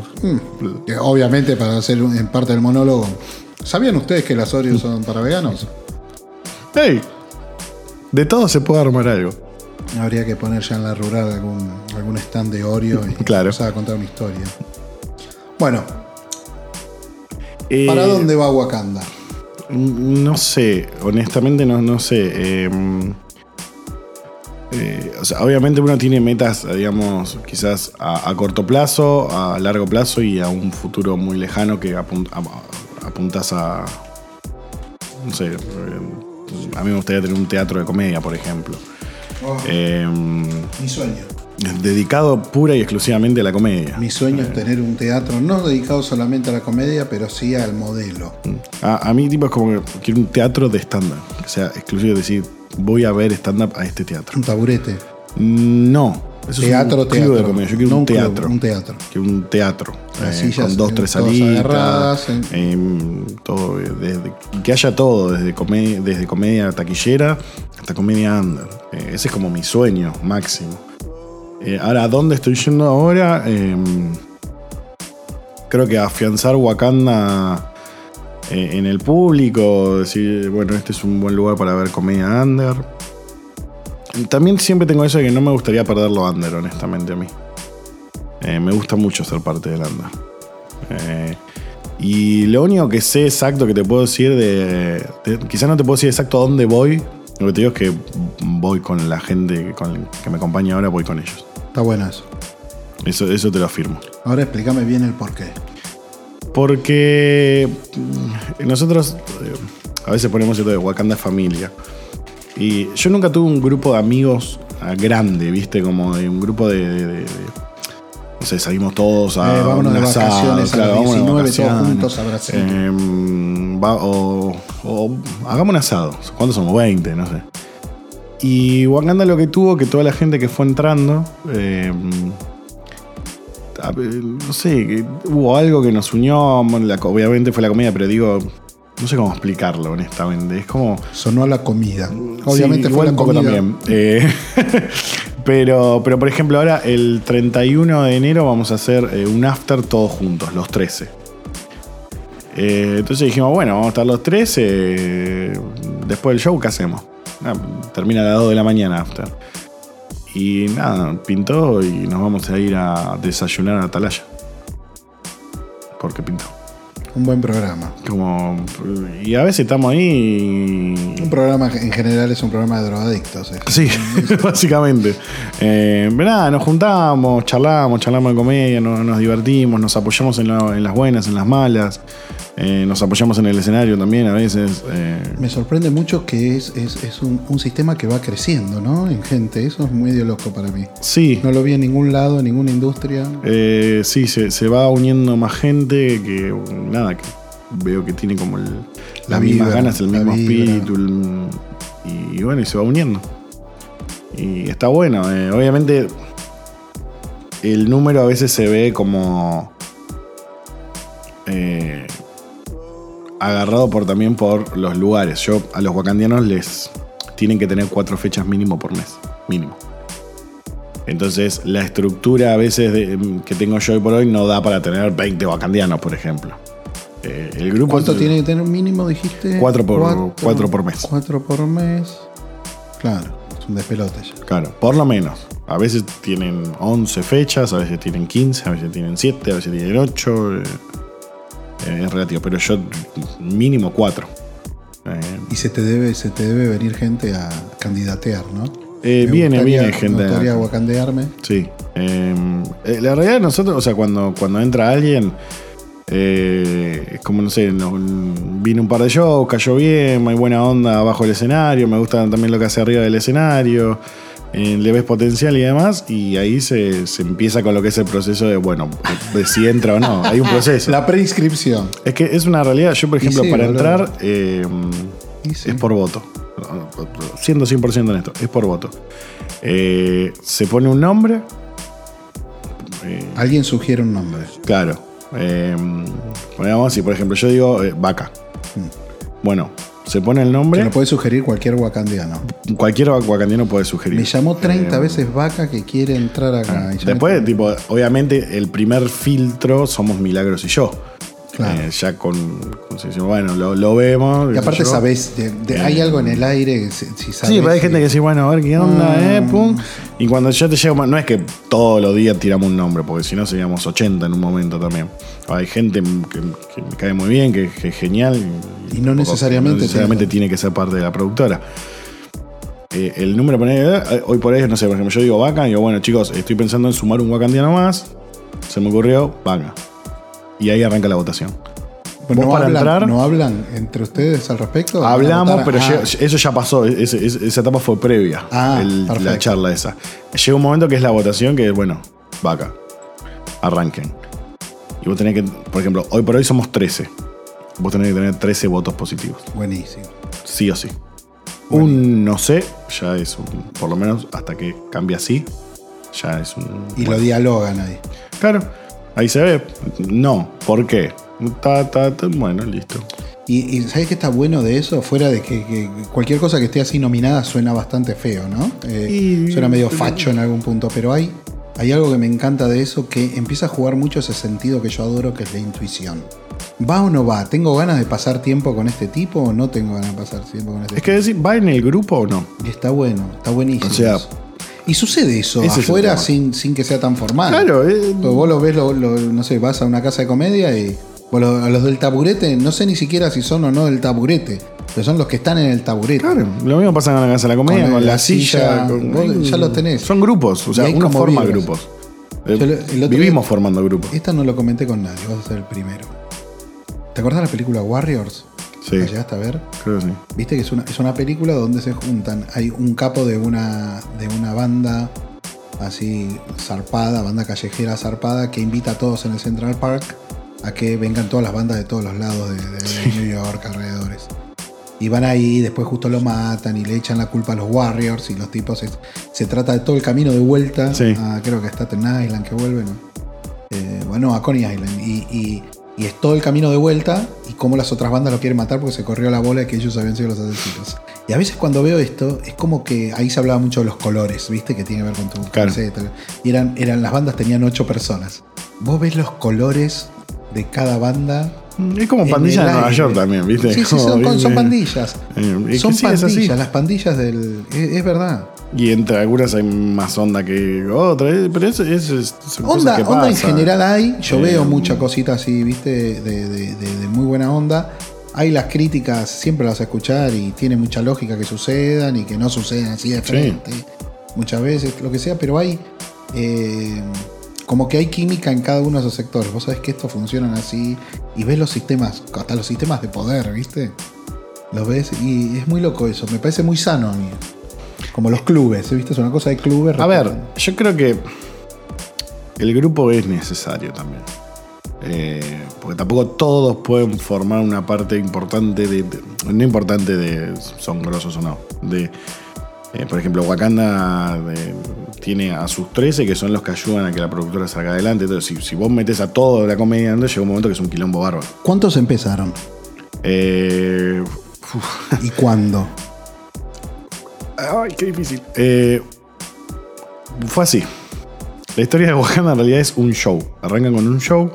Que obviamente, para hacer un- en parte del monólogo, ¿sabían ustedes que las Oreos son para veganos? ¡Hey! De todo se puede armar algo. Habría que poner ya en la rural algún, algún stand de Oreo y [laughs] Claro. empezar a contar una historia. Bueno, Eh, ¿para dónde va Wakanda? No sé, honestamente no, no sé. eh, eh, o sea, obviamente uno tiene metas, digamos, quizás a, a corto plazo, a largo plazo y a un futuro muy lejano que apun- a- apuntas a, no sé, eh, a mí me gustaría tener un teatro de comedia, por ejemplo. Eh, Mi sueño. Dedicado pura y exclusivamente a la comedia. Mi sueño es tener un teatro no dedicado solamente a la comedia, pero sí al modelo. A, a mí, tipo, es como que quiero un teatro de stand-up. Que sea exclusivo, decir, voy a ver stand-up a este teatro. Un taburete. No. Eso teatro, es un teatro. de comedia. Yo quiero No un club, teatro. un teatro. Quiero un teatro. Eh, con dos, tres salidas. en- todo, eh, desde- y que haya todo, desde comedia, desde comedia taquillera hasta comedia under. Eh, ese es como mi sueño máximo. Eh, ahora, ¿a dónde estoy yendo ahora? Em, creo que afianzar Wakanda eh, en el público, decir, bueno, este es un buen lugar para ver comedia under. También siempre tengo eso de que no me gustaría perderlo under, honestamente, a mí. Eh, me gusta mucho ser parte del under. Y lo único que sé exacto que te puedo decir de, de- Quizás no te puedo decir exacto a dónde voy. Lo que te digo es que voy con la gente que me acompaña ahora, voy con ellos. Está bueno eso. Eso, eso te lo afirmo. Ahora explícame bien el porqué. Porque mm, nosotros eh, a veces ponemos esto de Wakanda familia. Y yo nunca tuve un grupo de amigos ah, grande, ¿viste? Como de un grupo de. de- de- no sé, salimos todos a. Eh, vámonos de asado, vacaciones a los vámonos de 19 todos juntos a Brasil. Eh, va- o, o hagamos un asado. ¿Cuántos somos? 20, no sé. Y Wakanda lo que tuvo, que toda la gente que fue entrando. eh, no sé, hubo algo que nos unió. la- obviamente fue la comida, pero digo. No sé cómo explicarlo, honestamente. Es como. Sonó a la comida. Obviamente Sí, fue la comida. también. Eh, [laughs] pero, pero, por ejemplo, ahora el 31 de enero vamos a hacer eh, un after todos juntos, los 13. Eh, entonces dijimos, bueno, vamos a estar los 13. eh, después del show, ¿qué hacemos? Ah, termina a las 2 de la mañana. Y nada, pintó y nos vamos a ir a desayunar a Atalaya. Porque pintó. Un buen programa. Como, y a veces estamos ahí y, Un programa en general es un programa de drogadictos. es. Sí, [laughs] básicamente. Eh, nada, nos juntamos, charlamos, charlamos de comedia, nos, nos divertimos, nos apoyamos en, la- en las buenas, en las malas, eh, nos apoyamos en el escenario también a veces. eh, Me sorprende mucho que es, es, es un, un sistema que va creciendo, ¿no? En gente. Eso es medio loco para mí. sí, No lo vi en ningún lado, en ninguna industria. eh, sí, se, se va uniendo más gente que, nada, que veo que tiene como el- La las mismas vibra, ganas, el mismo vibra. espíritu, el- y bueno, y se va uniendo. Y está bueno, eh, obviamente el número a veces se ve como eh, agarrado por también por los lugares. Yo a los wakandianos les tienen que tener cuatro fechas mínimo por mes, mínimo. Entonces la estructura a veces de- que tengo yo hoy por hoy no da para tener 20 wakandianos, por ejemplo. Eh, el grupo ¿Cuánto tiene que tener un mínimo, dijiste? Cuatro por- cuatro por mes. Cuatro por mes. Claro, es un despelote ya. Claro, por lo menos. A veces tienen 11 fechas, a veces tienen 15, a veces tienen 7, a veces tienen 8. eh, eh, es relativo, pero yo mínimo 4. Y se te debe, se te debe venir gente a candidatear, ¿no? Eh, Me viene, gustaría- viene gente. Me gustaría wakandearme. Sí. Eh, eh, la realidad nosotros, o sea, cuando, cuando entra alguien, eh, es como, no sé, nos- viene un par de shows, cayó bien, hay buena onda abajo del escenario, me gusta también lo que hace arriba del escenario, eh, le ves potencial y demás, y ahí se, se empieza con lo que es el proceso de, bueno, de si entra o no. Hay un proceso. La preinscripción. Es que es una realidad. Yo, por ejemplo, sí, para boludo. entrar, eh, sí. es por voto. Siendo 100% honesto, es por voto. Eh, se pone un nombre. Alguien sugiere un nombre. claro. Eh, pongamos así, por ejemplo, yo digo eh, vaca. Bueno, se pone el Que nombre. lo puede sugerir cualquier wakandiano. Cualquier wakandiano puede sugerir. Me llamó 30 Eh, veces vaca que quiere entrar acá. Yo Después, me- tipo, obviamente, el primer filtro somos Milagros y yo. Claro. Eh, ya con, bueno, lo, lo vemos. Y aparte sabes, de- de- hay Eh, algo en el aire, que si, si sabes Sí, pero hay gente que dice, bueno, a ver qué onda, Mm. eh, pum. Y cuando ya te llega, no es que todos los días tiramos un nombre, porque si no seríamos 80 en un momento también. Hay gente que, que me cae muy bien, que, que es genial. Y no necesariamente no necesariamente tiene que ser parte de la productora. Eh, el número, poner, eh, hoy por ahí, no sé, por ejemplo, yo digo vaca, y digo, bueno, chicos, estoy pensando en sumar un wakandiano más. Se me ocurrió, vaca. Y ahí arranca la votación. Pero vos no, para hablan, entrar. ¿No hablan entre ustedes al respecto? Hablamos, ¿Van a pero llega- eso ya pasó. esa etapa fue previa. Ah, el- la charla esa. Llega un momento que es la votación que, bueno, va acá. Arranquen. Y vos tenés que, por ejemplo, hoy por hoy somos 13. Vos tenés que tener 13 votos positivos. Ah, buenísimo. Sí o sí. Un no sé, ya es un. Por lo menos hasta que cambie así, ya es un. Y bueno. lo dialogan ahí. Claro, ahí se ve. No, ¿por qué? Ta, ta, ta, bueno, listo. Y, y ¿sabes qué está bueno de eso? Fuera de que, que cualquier cosa que esté así nominada suena bastante feo, ¿no? Eh, Y- suena medio facho en algún punto, pero hay, hay algo que me encanta de eso que empieza a jugar mucho ese sentido que yo adoro, que es la intuición. ¿Va o no va? ¿Tengo ganas de pasar tiempo con este tipo o no tengo ganas de pasar tiempo con este Es que decir, ¿va en el grupo o no? tipo? Y está bueno, está buenísimo. O sea, eso. Y sucede eso ese afuera sin, sin que sea tan formal. Claro, eh, Porque vos lo ves, lo- lo- no sé, vas a una casa de comedia y vos lo- a los del taburete, no sé ni siquiera si son o no del taburete, pero son los que están en el taburete. Claro, lo mismo pasa con la casa de la comedia, Con con, la la silla. silla, con- vos ya lo tenés. Son grupos, o sea, uno forma grupos. Yo vivimos día- formando grupos. Esta no lo comenté con nadie, vas a ser el primero. ¿Te acordás de la película Warriors? Sí, ¿La llegaste a ver? creo que sí. Viste que es una, es una película donde se juntan. Hay un capo de una, de una banda así zarpada, banda callejera zarpada, que invita a todos en el Central Park a que vengan todas las bandas de todos los lados de, de New York, alrededores. Y van ahí, después justo lo matan y le echan la culpa a los Warriors y los tipos. es- se trata de todo el camino de vuelta Sí. a, creo que a Staten Island, que vuelven. Eh, bueno, a Coney Island. Y, y- y es todo el camino de vuelta y cómo las otras bandas lo quieren matar porque se corrió la bola de que ellos habían sido los asesinos. Y a veces cuando veo esto, es como que ahí se hablaba mucho de los colores, ¿viste? Que tiene que ver con tu Claro. camiseta. Y eran, eran, las bandas tenían ocho personas. Vos ves los colores de cada banda. Es como en pandilla el de Nueva. York también, ¿viste? Sí, sí, Como, son, pandillas. Eh, son sí, pandillas, las pandillas del. Es, es verdad. Y entre algunas hay más onda que otras, eh, pero eso, eso es, Onda, que onda en general hay, yo Eh, veo mucha cosita así, viste, de, de- de- de muy buena onda. Hay las críticas, siempre las a escuchar y tiene mucha lógica que sucedan y que no sucedan así de frente. Muchas veces, lo que sea, pero hay eh, como que hay química en cada uno de esos sectores. Vos sabés que estos funcionan así y ves los sistemas, hasta los sistemas de poder, viste. Los ves y es muy loco eso, me parece muy sano a mí. Como los clubes, ¿viste? Es una cosa de clubes. A ver, yo creo que el grupo es necesario también. Eh, porque tampoco todos pueden formar una parte importante de. de- no importante de. son grosos o no. De. Eh, por ejemplo, Wakanda eh, tiene a sus 13 que son los que ayudan a que la productora salga adelante. Entonces, si, si vos metes a todo la comedia, llega un momento que es un quilombo bárbaro. ¿Cuántos empezaron? Eh, ¿Y cuándo? Ay, qué difícil. Eh, fue así. La historia de Wakanda en realidad es un show. Arrancan con un show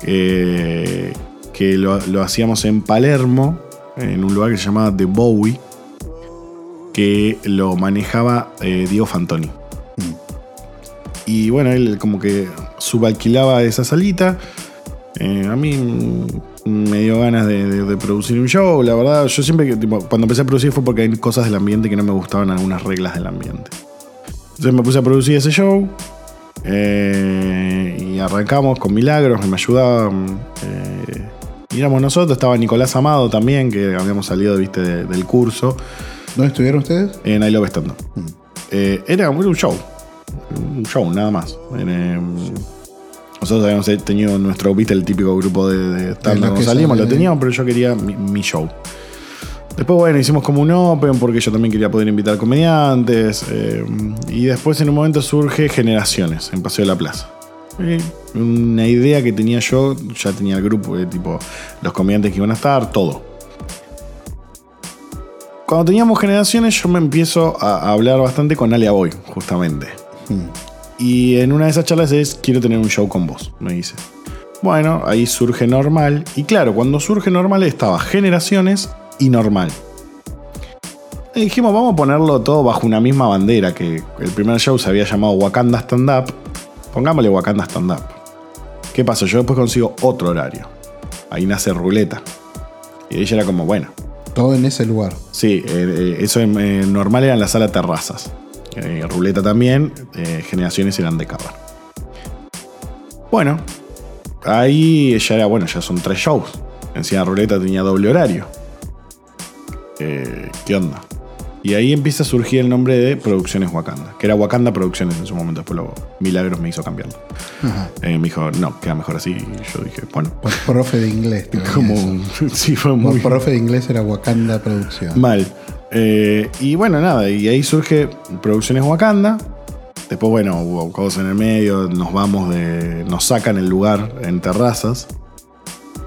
que lo, lo hacíamos en Palermo, en un lugar que se llamaba The Bowie, que lo manejaba eh, Diego Fantoni. Y bueno, él como que subalquilaba esa salita. Eh, a mí mm, me dio ganas de, de- de producir un show. La verdad, yo siempre tipo, cuando empecé a producir fue porque hay cosas del ambiente que no me gustaban, algunas reglas del ambiente. Entonces me puse a producir ese show. eh, y arrancamos con Milagros, me ayudaban. eh, y éramos nosotros, estaba Nicolás Amado también, que habíamos salido viste, de- del curso ¿Dónde estuvieron ustedes? en I Love Stand Up. Eh, era, un show. Un show, nada más. Em, nosotros habíamos tenido nuestro, viste, el típico grupo de, de De stand los up que salimos, lo teníamos, pero yo quería mi, mi show. Después, bueno, hicimos como un open porque yo también quería poder invitar comediantes. eh, y después, en un momento, surge Generaciones en Paseo de la Plaza. Una idea que tenía yo, ya tenía el grupo, de tipo, los comediantes que iban a estar, todo. Cuando teníamos generaciones, yo me empiezo a, hablar bastante con Alia Boy, justamente. Y en una de esas charlas es, quiero tener un show con vos, me dice. Bueno, ahí surge normal. Y claro, cuando surge normal estaba generaciones y normal. Y dijimos, vamos a ponerlo todo bajo una misma bandera, que el primer show se había llamado Wakanda Stand Up. Pongámosle Wakanda Stand Up. ¿Qué pasa? Yo después consigo otro horario. Ahí nace Ruleta. Y ella era como, bueno, Todo en ese lugar. Sí, eh, eh, eso eh, normal era en la sala terrazas. Ruleta también, generaciones eran de cava. Bueno, ahí ya era, bueno, ya son tres shows. Encima Ruleta tenía doble horario. ¿Qué onda? Y ahí empieza a surgir el nombre de Producciones Wakanda, que era Wakanda Producciones en su momento, después luego Milagros me hizo cambiarlo. Eh, me dijo, no, queda mejor así. Y yo dije, bueno, Por profe de inglés. como. [laughs] sí, fue Por muy profe de inglés era Wakanda Producción. mal. Eh, y bueno, nada, y ahí surge Producciones Wakanda. Después, bueno, hubo cosas en el medio, nos vamos de. Nos sacan el lugar en terrazas.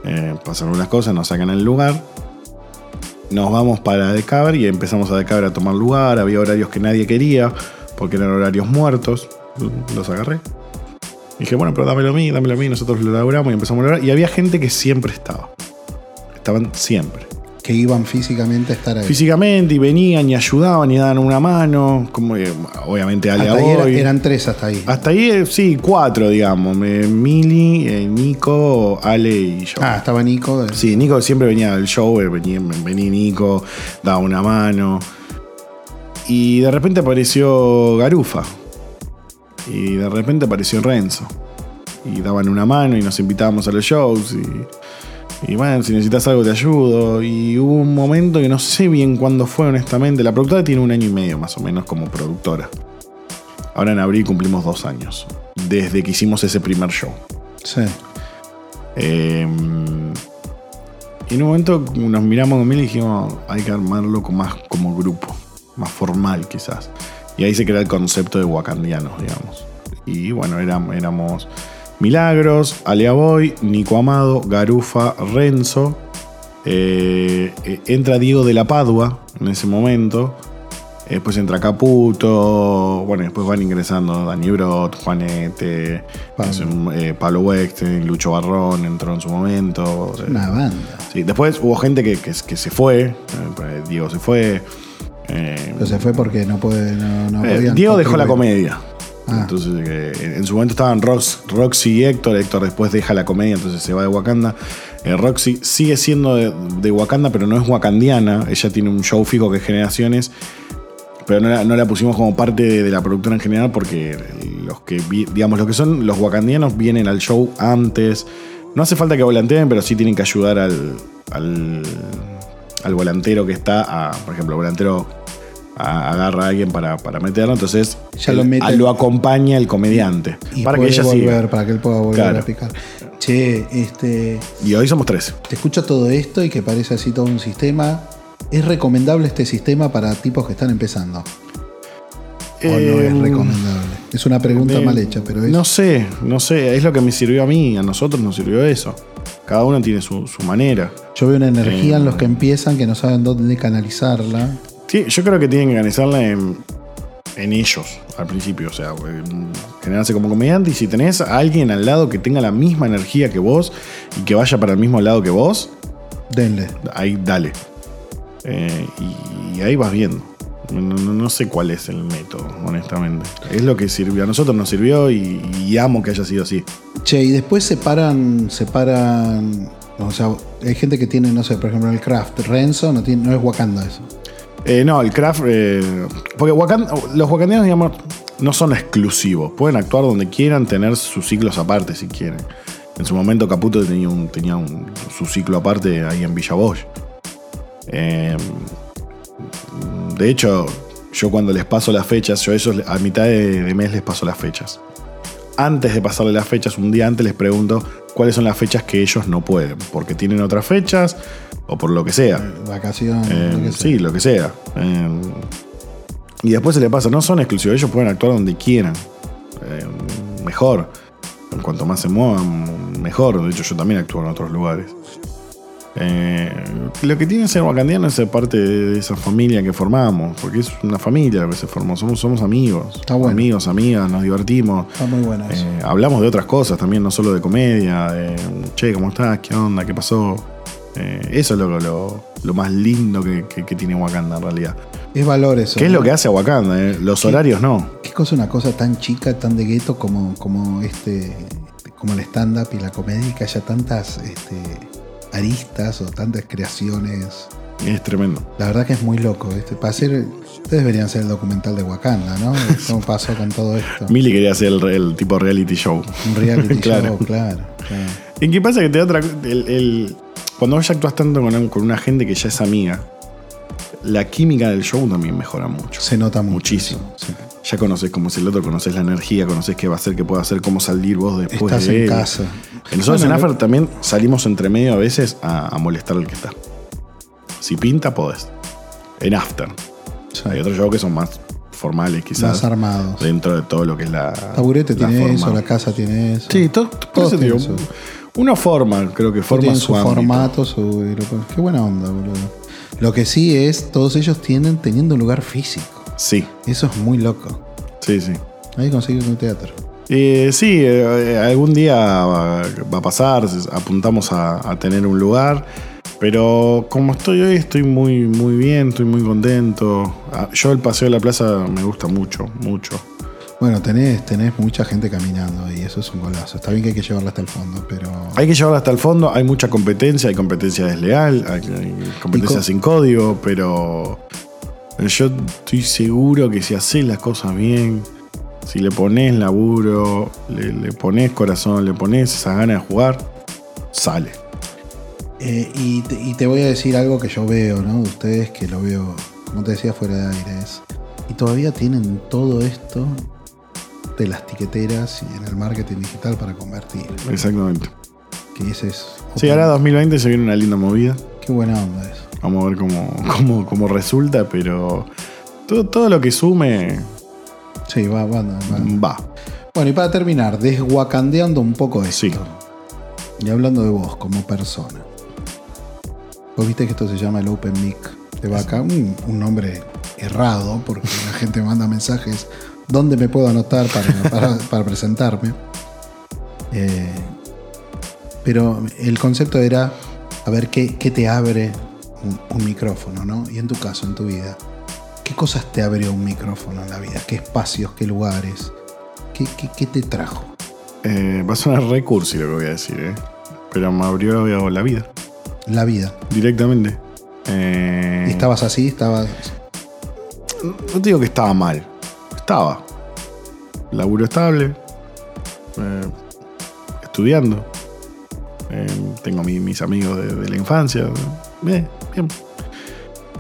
Eh, pasan unas cosas, nos sacan el lugar. Nos vamos para Decaber y empezamos a Decaber a tomar lugar. Había horarios que nadie quería, porque eran horarios muertos. Los agarré. Dije, bueno, pero dámelo a mí, dámelo a mí. Nosotros lo logramos y empezamos a lograr. Y había gente que siempre estaba. Estaban siempre Que iban físicamente a estar ahí. físicamente y venían y ayudaban y daban una mano. Como, eh, obviamente Ale Hasta ahí era- eran tres hasta ahí. Hasta ahí, eh, sí, cuatro, digamos. Mili, eh, Nico, Ale y yo. Ah, estaba Nico. de- Sí, Nico siempre venía al show, venía, venía Nico, daba una mano. Y de repente apareció Garufa. Y de repente apareció Renzo. Y daban una mano y nos invitábamos a los shows. Y, y bueno, si necesitas algo te ayudo. Y hubo un momento que no sé bien cuándo fue, honestamente. La productora tiene un año y medio más o menos como productora. Ahora en abril cumplimos dos años. Desde que hicimos ese primer show. Sí. Eh, y en un momento nos miramos con Mil y dijimos, hay que armarlo con más como grupo, más formal quizás. Y ahí se crea el concepto de wakandianos, digamos. Y bueno, éram- éramos Milagros, Alea Boy, Nico Amado, Garufa, Renzo. eh, eh, entra Diego de la Padua en ese momento. Después entra Caputo. Bueno, después van ingresando Dani Brot, Juanete, Pablo. eh, Wexten, Lucho Barrón entró en su momento. o sea, Una banda. sí. Después hubo gente que, que- que se fue. eh, Diego se fue. eh, Pero se fue porque no puede. No, no eh, Diego dejó la comedia. Ah. Entonces, eh, en su momento estaban Rox- Roxy y Héctor. Héctor después deja la comedia, entonces se va de Wakanda. Eh, Roxy sigue siendo de, Wakanda, pero no es wakandiana. Ella tiene un show fijo que es Generaciones. Pero no la, pusimos como parte de, la productora en general porque los que, digamos, los que son los wakandianos vienen al show antes. No hace falta que volanteen, pero sí tienen que ayudar al, al, volantero que está, por ejemplo, volantero a- agarra a alguien para, para meterlo, entonces Ya lo él- mete- a- lo acompaña el comediante. Y para que puede ella volver, siga. para que él pueda volver Claro. a picar. Che, este. Y hoy somos tres. Te escucho todo esto y que parece así todo un sistema. ¿Es recomendable este sistema para tipos que están empezando? ¿O no es Eh, recomendable? Es una pregunta Eh, mal hecha, pero es. No sé, no sé, es lo que me sirvió a mí, a nosotros nos sirvió eso. Cada uno tiene su, su manera. Yo veo una energía Eh, en los que empiezan que no saben dónde canalizarla. Sí, yo creo que tienen que organizarla en, en ellos al principio, o sea, en generarse como comediante y si tenés a alguien al lado que tenga la misma energía que vos y que vaya para el mismo lado que vos, Denle. ahí dale. Eh, y, y ahí vas viendo. No, no- no sé cuál es el método, honestamente. Es lo que sirvió. A nosotros nos sirvió y, y amo que haya sido así. Che, y después separan, separan. O sea, hay gente que tiene, no sé, por ejemplo, el craft. Renzo no, tiene, no es Wakanda eso. Eh, no, el craft. eh, porque los wakandianos, digamos, no son exclusivos. Pueden actuar donde quieran, tener sus ciclos aparte si quieren. En su momento, Caputo tenía, un, tenía un- su ciclo aparte ahí en Villa Bosch. Eh, de hecho, yo cuando les paso las fechas, yo a mitad de, de mes les paso las fechas. Antes de pasarle las fechas, un día antes les pregunto cuáles son las fechas que ellos no pueden, porque tienen otras fechas o por lo que sea. Vacación. Eh, lo que sea. sí, lo que sea. Eh, y después se le pasa, no son exclusivos, ellos pueden actuar donde quieran. Eh, mejor. En cuanto más se muevan, mejor. De hecho, yo también actúo en otros lugares. Eh, lo que tiene ser wakandiano es ser parte de esa familia que formamos, porque es una familia que se formó, somos, somos amigos, Está bueno. amigos, amigas, nos divertimos. Está muy bueno eso. Eh, hablamos de otras cosas también, no solo de comedia, de che, ¿cómo estás? ¿Qué onda? ¿Qué pasó? Eh, eso es lo, lo, lo más lindo que, que- que tiene Wakanda en realidad. es valor eso. ¿Qué es lo que hace a Wakanda? eh? Los horarios no. ¿Qué cosa una cosa tan chica, tan de gueto como, como este. como el stand-up y la comedia y que haya tantas este, aristas o tantas creaciones? Es tremendo. La verdad que es muy loco. Este, para hacer, ustedes deberían hacer el documental de Wakanda, ¿no? [laughs] ¿Cómo pasó con todo esto? Mili quería hacer el, el tipo reality show. Un reality [laughs] Claro. show, claro. claro. ¿En qué pasa que te da otra el, el- cuando vos ya actúas tanto con, con una gente que ya es amiga, la química del show también mejora mucho. Se nota mucho. Muchísimo. Sí. Ya conoces cómo es el otro, conoces la energía, conoces qué va a hacer, qué puede hacer, cómo salir vos después Estás de en él. casa. Y Nosotros en After también salimos entre medio a veces a, a molestar al que está. Si pinta, podés. En After. sí. Hay otros shows que son más formales, quizás. Más armados. Dentro de todo lo que es la. Taburete la tiene eso, la casa tiene eso. Sí, todo, por Todos eso Una forma, creo que forma tienen su, su formato, su. Qué buena onda, boludo. Lo que sí es, todos ellos tienen teniendo un lugar físico. Sí, Eso es muy loco. sí, sí. Que conseguir un teatro. Eh, sí, eh, algún día va, va a pasar, apuntamos a, a tener un lugar, pero como estoy hoy estoy muy, muy bien, estoy muy contento. Ah, Yo el paseo de la plaza me gusta mucho, mucho. Bueno, tenés, tenés mucha gente caminando y eso es un golazo. Está bien que hay que llevarla hasta el fondo, pero. Hay que llevarlo hasta el fondo, hay mucha competencia, hay competencia desleal, hay, competencia co- sin código, pero yo estoy seguro que si haces las cosas bien, si le pones laburo, le, le pones corazón, le pones esa gana de jugar, sale. Eh, y, te, y te voy a decir algo que yo veo, ¿no? De ustedes que lo veo, como te decía, fuera de aire. Es, y todavía tienen todo esto de las tiqueteras y en el marketing digital para convertir. Exactamente. Que ese es. Sí, ahora 2020 se viene una linda movida. Qué buena onda eso. Vamos a ver cómo, cómo, cómo resulta, pero todo, todo lo que sume Sí, va, va, va. va. Bueno, y para terminar, desguacandeando un poco esto. Sí. Y hablando de vos como persona. Vos viste que esto se llama el Open Mic de Vaca, un, un nombre errado, porque la [laughs] gente manda mensajes. ¿Dónde me puedo anotar para, [laughs] para- para presentarme? Eh, pero el concepto era, a ver, ¿qué, qué te abre un, un micrófono, ¿no? Y en tu caso, en tu vida, ¿qué cosas te abrió un micrófono en la vida? ¿Qué espacios, qué lugares? ¿Qué, qué- qué te trajo? Eh, va a sonar recursi lo que voy a decir, ¿eh? pero me abrió la vida La vida. directamente. Eh, ¿Y estabas así? ¿Estabas No te digo que estaba mal. Estaba. Laburo estable. eh, estudiando. eh, tengo mi- mis amigos de, la infancia. Bien.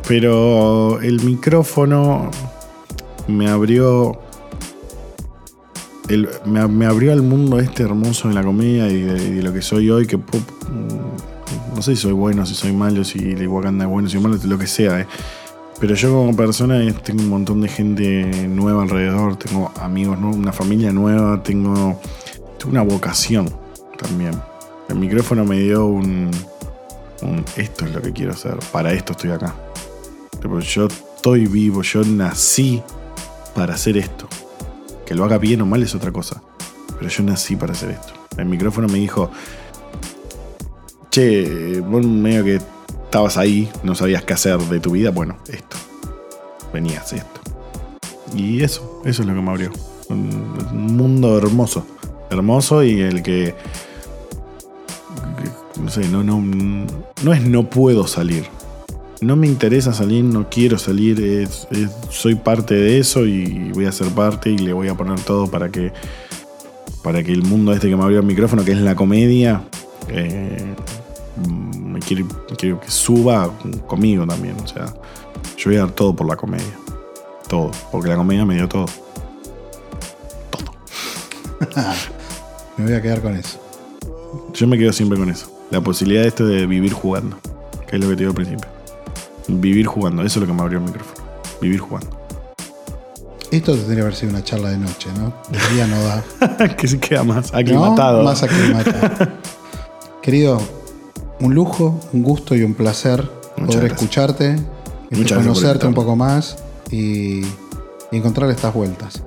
Pero el micrófono me abrió. el- me, abrió al mundo este hermoso de la comedia y de, lo que soy hoy. Que mm, no sé si soy bueno, si soy malo, si Wakanda es bueno, si malo, lo que sea. eh. Pero yo como persona eh, tengo un montón de gente nueva alrededor, tengo amigos, nuevos, una familia nueva, tengo, una vocación también. El micrófono me dio un, un esto es lo que quiero hacer, para esto estoy acá. Yo estoy vivo, yo nací para hacer esto. Que lo haga bien o mal es otra cosa. Pero yo nací para hacer esto. El micrófono me dijo, che, vos medio que estabas ahí, no sabías qué hacer de tu vida, bueno, esto. Venías esto. Y eso, eso es lo que me abrió. Un, un mundo hermoso. Hermoso y el que, No sé, no, no, no es no puedo salir. No me interesa salir, no quiero salir. soy parte de eso y voy a ser parte y le voy a poner todo para que. Para que el mundo este que me abrió el micrófono, que es la comedia, eh, me quiero, quiero que suba conmigo también. O sea, yo voy a dar todo por la comedia. Todo. Porque la comedia me dio todo. [laughs] Me voy a quedar con eso. Yo me quedo siempre con eso. La posibilidad de esto de vivir jugando. Que es lo que te digo al principio. Vivir jugando. Eso es lo que me abrió el micrófono. Vivir jugando. Esto tendría que haber sido una charla de noche, ¿no? De día no da. [laughs] que se queda más ¿No? aclimatado. Más aclimatado. [laughs] Querido, un lujo, un gusto y un placer poder gracias. escucharte, Muchas conocerte un poco más y, y encontrar estas vueltas.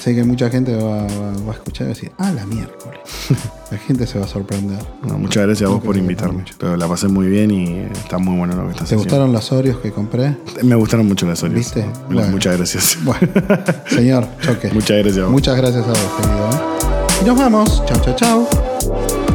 Sé que mucha gente va, a escuchar y va a decir, ah, la miércoles. [laughs] La gente se va a sorprender. No, muchas gracias a vos por te invitarme. mucho. Pero La pasé muy bien y está muy bueno lo que estás ¿Te haciendo. gustaron los Oreos que compré? Me gustaron mucho las Oreos. ¿Viste? Bueno. Muchas gracias. [laughs] Bueno, señor, choque. Muchas gracias a vos. Muchas gracias a vos, querido. ¿eh? Y nos vamos. Chau, chau, chau.